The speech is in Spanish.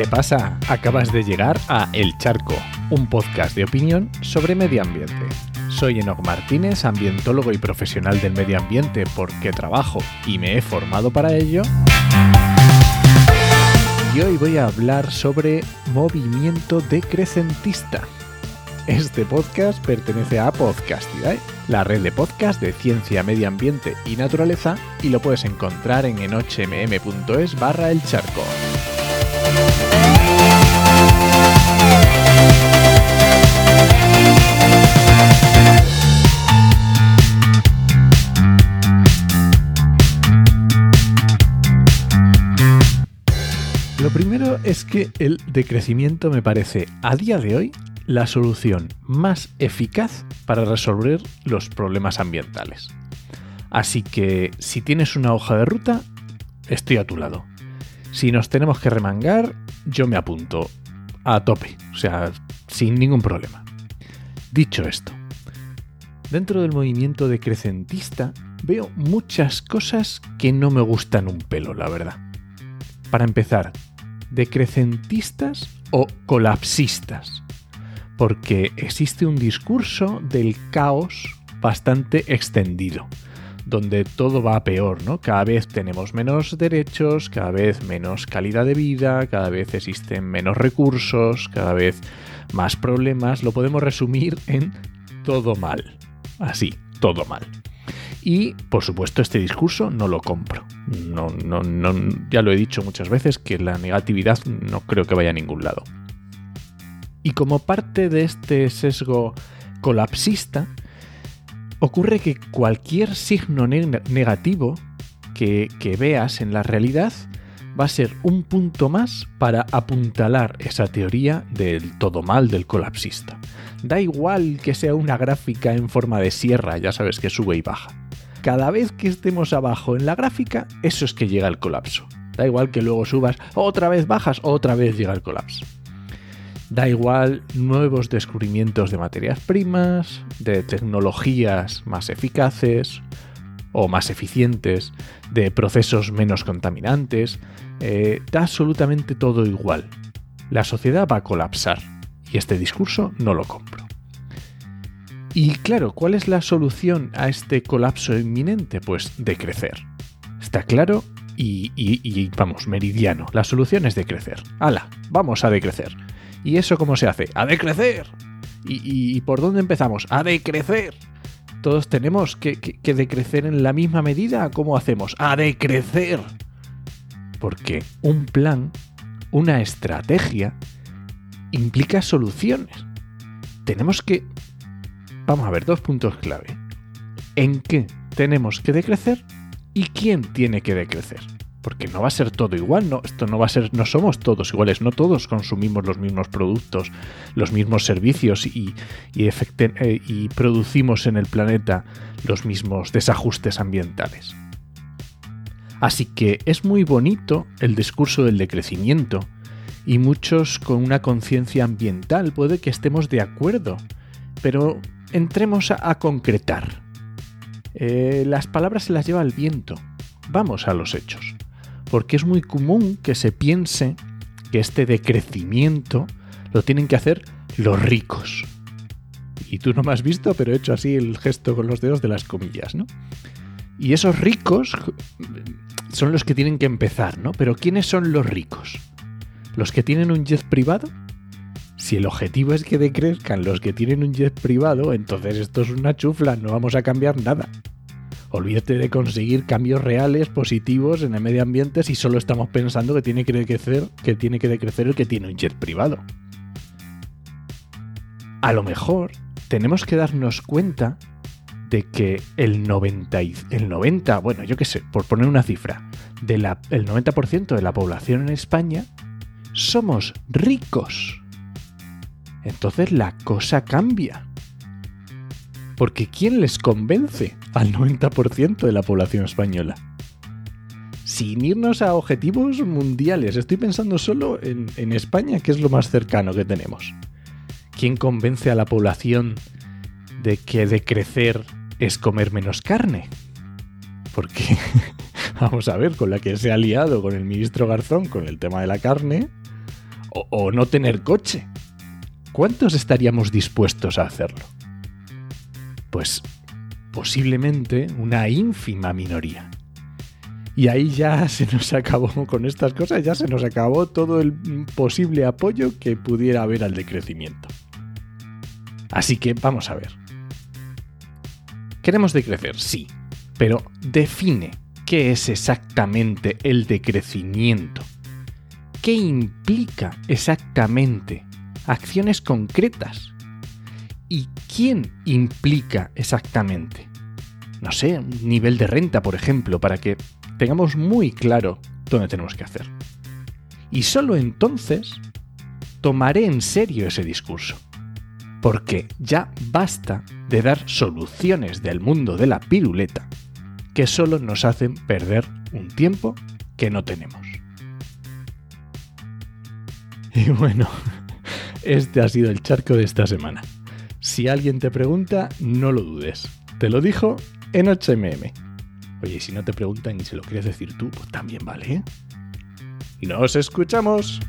¿Qué pasa? Acabas de llegar a El Charco, un podcast de opinión sobre medio ambiente. Soy Enoc Martínez, ambientólogo y profesional del medio ambiente porque trabajo y me he formado para ello. Y hoy voy a hablar sobre movimiento decrecentista. Este podcast pertenece a Podcastidae, la red de podcast de ciencia, medio ambiente y naturaleza, y lo puedes encontrar en enochmm.es barra el charco. Primero es que el decrecimiento me parece a día de hoy la solución más eficaz para resolver los problemas ambientales. Así que si tienes una hoja de ruta, estoy a tu lado. Si nos tenemos que remangar, yo me apunto a tope, o sea, sin ningún problema. Dicho esto, dentro del movimiento decrecentista veo muchas cosas que no me gustan un pelo, la verdad. Para empezar, decrecentistas o colapsistas, porque existe un discurso del caos bastante extendido, donde todo va peor, ¿no? Cada vez tenemos menos derechos, cada vez menos calidad de vida, cada vez existen menos recursos, cada vez más problemas, lo podemos resumir en todo mal. Así, todo mal. Y, por supuesto, este discurso no lo compro. No, no, no, ya lo he dicho muchas veces que la negatividad no creo que vaya a ningún lado. Y como parte de este sesgo colapsista, ocurre que cualquier signo negativo que, que veas en la realidad va a ser un punto más para apuntalar esa teoría del todo mal del colapsista. Da igual que sea una gráfica en forma de sierra, ya sabes que sube y baja cada vez que estemos abajo en la gráfica, eso es que llega el colapso. Da igual que luego subas, otra vez bajas, otra vez llega el colapso. Da igual nuevos descubrimientos de materias primas, de tecnologías más eficaces o más eficientes, de procesos menos contaminantes. Eh, da absolutamente todo igual. La sociedad va a colapsar y este discurso no lo compro. Y claro, ¿cuál es la solución a este colapso inminente? Pues decrecer. Está claro y, vamos, meridiano. La solución es decrecer. ¡Hala! Vamos a decrecer. ¿Y eso cómo se hace? ¡A decrecer! ¿Y, por dónde empezamos? ¡A decrecer! Todos tenemos que, que decrecer en la misma medida. ¿Cómo hacemos? ¡A decrecer! Porque un plan, una estrategia, implica soluciones. Tenemos que Vamos a ver dos puntos clave. ¿En qué tenemos que decrecer y quién tiene que decrecer? Porque no va a ser todo igual, no, esto no va a ser, no somos todos iguales, no todos consumimos los mismos productos, los mismos servicios y, eh, y producimos en el planeta los mismos desajustes ambientales. Así que es muy bonito el discurso del decrecimiento y muchos con una conciencia ambiental puede que estemos de acuerdo, pero entremos a, concretar. Eh, las palabras se las lleva el viento. Vamos a los hechos. Porque es muy común que se piense que este decrecimiento lo tienen que hacer los ricos. Y tú no me has visto, pero he hecho así el gesto con los dedos de las comillas, ¿no? Y esos ricos son los que tienen que empezar, ¿no? Pero ¿quiénes son los ricos? ¿Los que tienen un jet privado? Si el objetivo es que decrezcan los que tienen un jet privado, entonces esto es una chufla, no vamos a cambiar nada. Olvídate de conseguir cambios reales, positivos en el medio ambiente si solo estamos pensando que tiene que decrecer, que tiene que decrecer el que tiene un jet privado. A lo mejor tenemos que darnos cuenta de que el 90, el 90 bueno, yo qué sé, por poner una cifra, de el 90% de la población en España somos ricos entonces la cosa cambia. Porque ¿quién les convence al 90% de la población española? Sin irnos a objetivos mundiales, estoy pensando solo en, en España, que es lo más cercano que tenemos. ¿Quién convence a la población de que decrecer es comer menos carne? Porque, vamos a ver, con la que se ha liado con el ministro Garzón con el tema de la carne, O, o no tener coche. ¿Cuántos estaríamos dispuestos a hacerlo? Pues posiblemente una ínfima minoría. Y ahí ya se nos acabó con estas cosas, ya se nos acabó todo el posible apoyo que pudiera haber al decrecimiento. Así que vamos a ver. Queremos decrecer, sí, pero define qué es exactamente el decrecimiento. ¿Qué implica exactamente acciones concretas? ¿Y quién implica exactamente? No sé, un nivel de renta, por ejemplo, para que tengamos muy claro dónde tenemos que hacer. Y solo entonces tomaré en serio ese discurso. Porque ya basta de dar soluciones del mundo de la piruleta que solo nos hacen perder un tiempo que no tenemos. Y bueno, este ha sido el charco de esta semana. Si alguien te pregunta, no lo dudes. Te lo dijo en HMM. Oye, y si no te preguntan y se lo quieres decir tú, pues también vale. ¿eh? ¡Nos escuchamos!